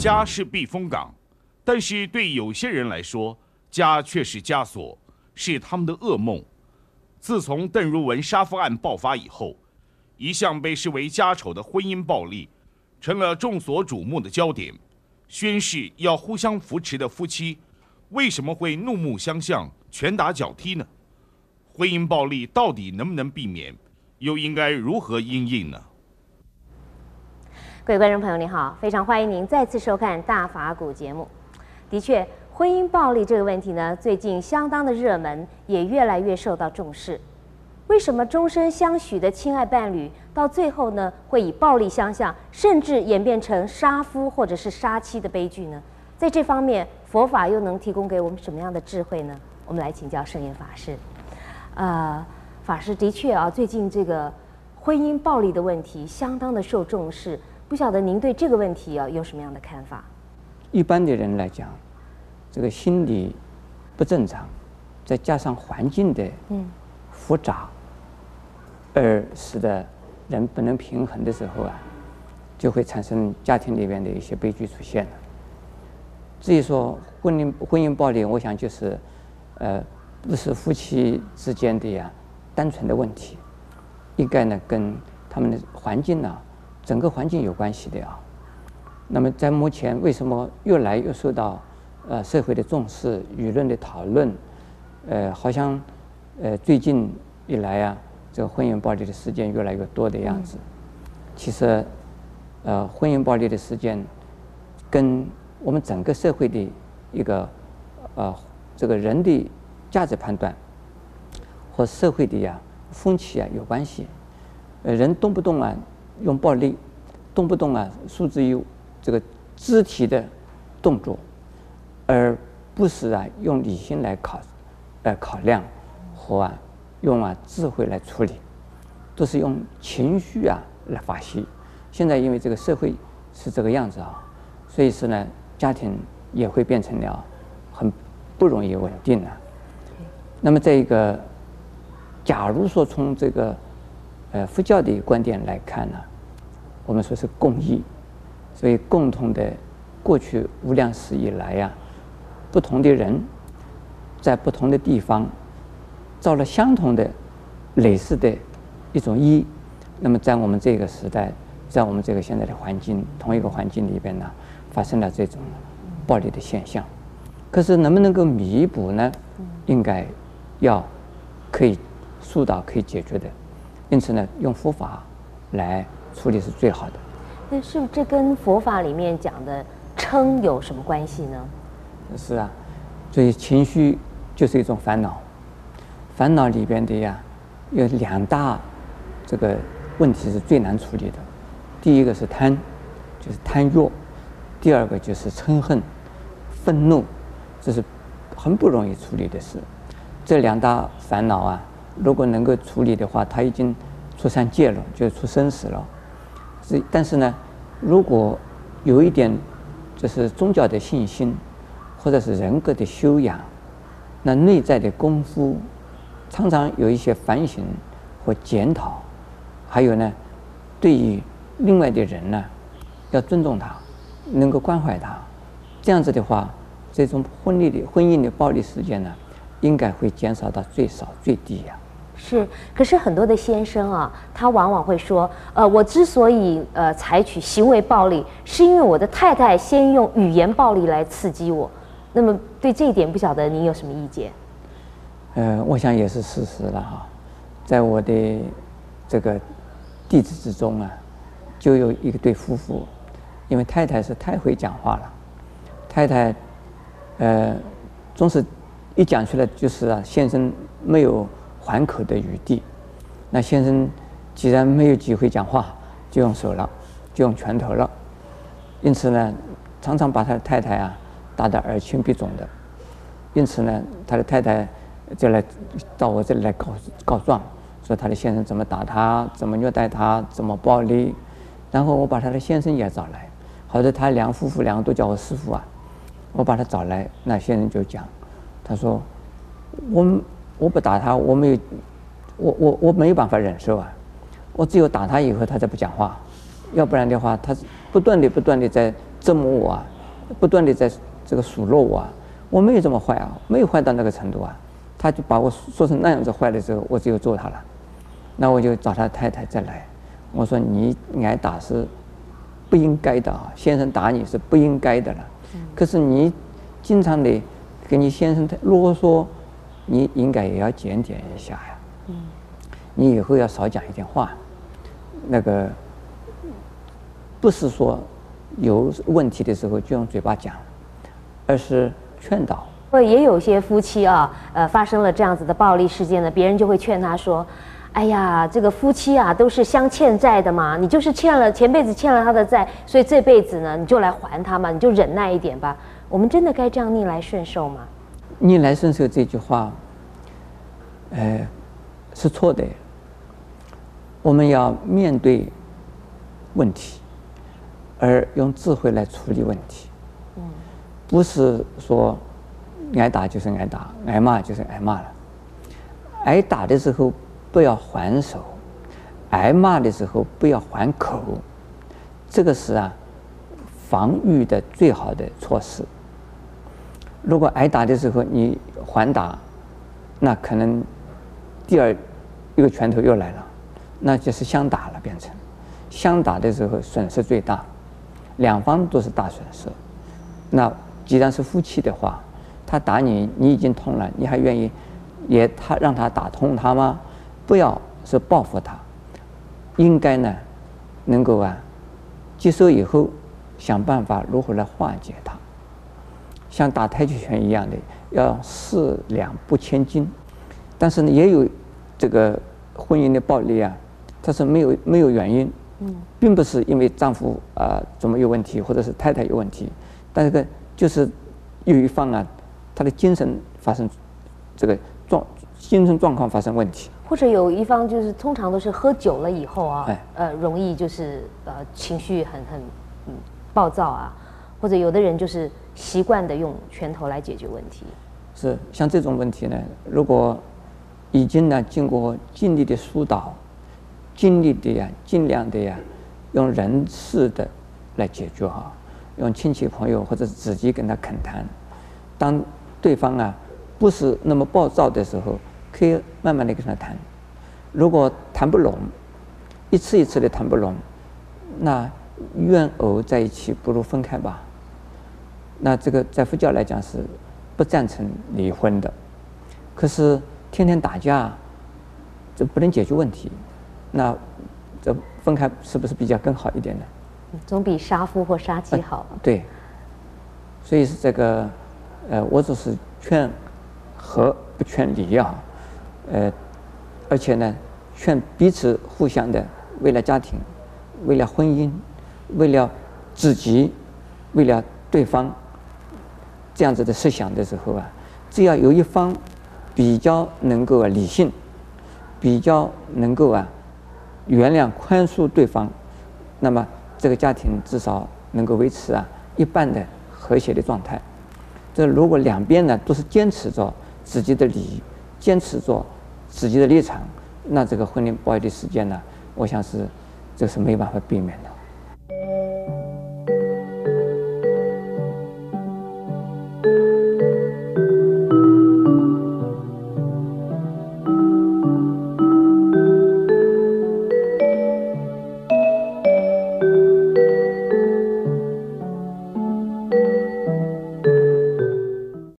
家是避风港，但是对有些人来说，家却是枷锁，是他们的噩梦。自从邓如雯杀夫案爆发以后，一向被视为家丑的婚姻暴力，成了众所瞩目的焦点。宣誓要互相扶持的夫妻，为什么会怒目相向、拳打脚踢呢？婚姻暴力到底能不能避免？又应该如何应应呢？各位观众朋友，您好，非常欢迎您再次收看《大法古》节目。的确，婚姻暴力这个问题呢，最近相当的热门，也越来越受到重视。为什么终身相许的亲爱伴侣，到最后呢，会以暴力相向，甚至演变成杀夫或者是杀妻的悲剧呢？在这方面，佛法又能提供给我们什么样的智慧呢？我们来请教圣严法师。呃，法师的确啊，最近这个婚姻暴力的问题相当的受重视，不晓得您对这个问题啊有什么样的看法？一般的人来讲，这个心理不正常，再加上环境的嗯复杂。嗯而使得人不能平衡的时候啊，就会产生家庭里面的一些悲剧出现了。至于说婚姻婚姻暴力，我想就是，呃，不是夫妻之间的呀单纯的问题，应该呢跟他们的环境呢，整个环境有关系的啊。那么在目前为什么越来越受到呃社会的重视、舆论的讨论？呃，好像呃最近以来啊。这个婚姻暴力的事件越来越多的样子，其实，呃，婚姻暴力的事件跟我们整个社会的一个呃这个人的价值判断和社会的呀风气啊有关系。呃，人动不动啊用暴力，动不动啊诉之于这个肢体的动作，而不是啊用理性来考来考量和啊。用啊智慧来处理，都是用情绪啊来发泄。现在因为这个社会是这个样子啊，所以说呢，家庭也会变成了很不容易稳定了。那么这一个，假如说从这个呃佛教的观点来看呢，我们说是共益，所以共同的过去无量世以来呀，不同的人在不同的地方。造了相同的、类似的一种因，那么在我们这个时代，在我们这个现在的环境，同一个环境里边呢，发生了这种暴力的现象。可是能不能够弥补呢？应该要可以疏导、可以解决的。因此呢，用佛法来处理是最好的。那是不是这跟佛法里面讲的嗔有什么关系呢？是啊，所以情绪就是一种烦恼。烦恼里边的呀，有两大这个问题是最难处理的。第一个是贪，就是贪欲；第二个就是嗔恨、愤怒，这是很不容易处理的事。这两大烦恼啊，如果能够处理的话，他已经出三界了，就是出生死了。是，但是呢，如果有一点就是宗教的信心，或者是人格的修养，那内在的功夫。常常有一些反省和检讨，还有呢，对于另外的人呢，要尊重他，能够关怀他，这样子的话，这种婚礼的婚姻的暴力事件呢，应该会减少到最少最低呀。是，可是很多的先生啊，他往往会说，呃，我之所以呃采取行为暴力，是因为我的太太先用语言暴力来刺激我。那么对这一点，不晓得您有什么意见？呃，我想也是事实了哈，在我的这个弟子之中啊，就有一个对夫妇，因为太太是太会讲话了，太太呃总是一讲出来就是啊，先生没有还口的余地，那先生既然没有机会讲话，就用手了，就用拳头了，因此呢，常常把他的太太啊打得耳青鼻肿的，因此呢，他的太太。就来到我这里来告告状，说他的先生怎么打他，怎么虐待他，怎么暴力，然后我把他的先生也找来，好在他两夫妇两个都叫我师傅啊，我把他找来，那先生就讲，他说，我我不打他，我没有，我我我没有办法忍受啊，我只有打他以后他才不讲话，要不然的话他不断的不断的在折磨我啊，不断的在这个数落我啊，我没有这么坏啊，没有坏到那个程度啊。他就把我说成那样子坏的时候，我只有揍他了。那我就找他太太再来，我说你挨打是不应该的啊，先生打你是不应该的了。可是你经常的给你先生啰嗦，你应该也要检点一下呀。嗯你以后要少讲一点话，那个不是说有问题的时候就用嘴巴讲，而是劝导。会也有些夫妻啊，呃，发生了这样子的暴力事件呢，别人就会劝他说：“哎呀，这个夫妻啊，都是相欠债的嘛，你就是欠了前辈子欠了他的债，所以这辈子呢，你就来还他嘛，你就忍耐一点吧。”我们真的该这样逆来顺受吗？逆来顺受这句话，呃，是错的。我们要面对问题，而用智慧来处理问题。嗯，不是说。挨打就是挨打，挨骂就是挨骂了。挨打的时候不要还手，挨骂的时候不要还口，这个是啊，防御的最好的措施。如果挨打的时候你还打，那可能第二一个拳头又来了，那就是相打了，变成相打的时候损失最大，两方都是大损失。那既然是夫妻的话，他打你，你已经痛了，你还愿意也他让他打痛他吗？不要是报复他，应该呢，能够啊接受以后想办法如何来化解他，像打太极拳一样的，要四两拨千斤。但是呢，也有这个婚姻的暴力啊，它是没有没有原因，并不是因为丈夫啊怎么有问题，或者是太太有问题，但是个就是有一方啊。他的精神发生这个状精神状况发生问题，或者有一方就是通常都是喝酒了以后啊，呃，容易就是呃情绪很很嗯暴躁啊，或者有的人就是习惯的用拳头来解决问题。是像这种问题呢，如果已经呢经过尽力的疏导，尽力的呀，尽量的呀，用人事的来解决哈，用亲戚朋友或者是自己跟他恳谈，当。对方啊，不是那么暴躁的时候，可以慢慢的跟他谈。如果谈不拢，一次一次的谈不拢，那怨偶在一起不如分开吧。那这个在佛教来讲是不赞成离婚的。可是天天打架，这不能解决问题。那这分开是不是比较更好一点呢？总比杀夫或杀妻好。呃，对。所以是这个。呃，我只是劝和不劝离啊，呃，而且呢，劝彼此互相的为了家庭、为了婚姻、为了自己、为了对方这样子的设想的时候啊，只要有一方比较能够啊理性，比较能够啊原谅宽恕对方，那么这个家庭至少能够维持啊一半的和谐的状态。这如果两边呢都是坚持着自己的利益，坚持着自己的立场，那这个婚姻暴力的事件呢，我想是这是没办法避免的。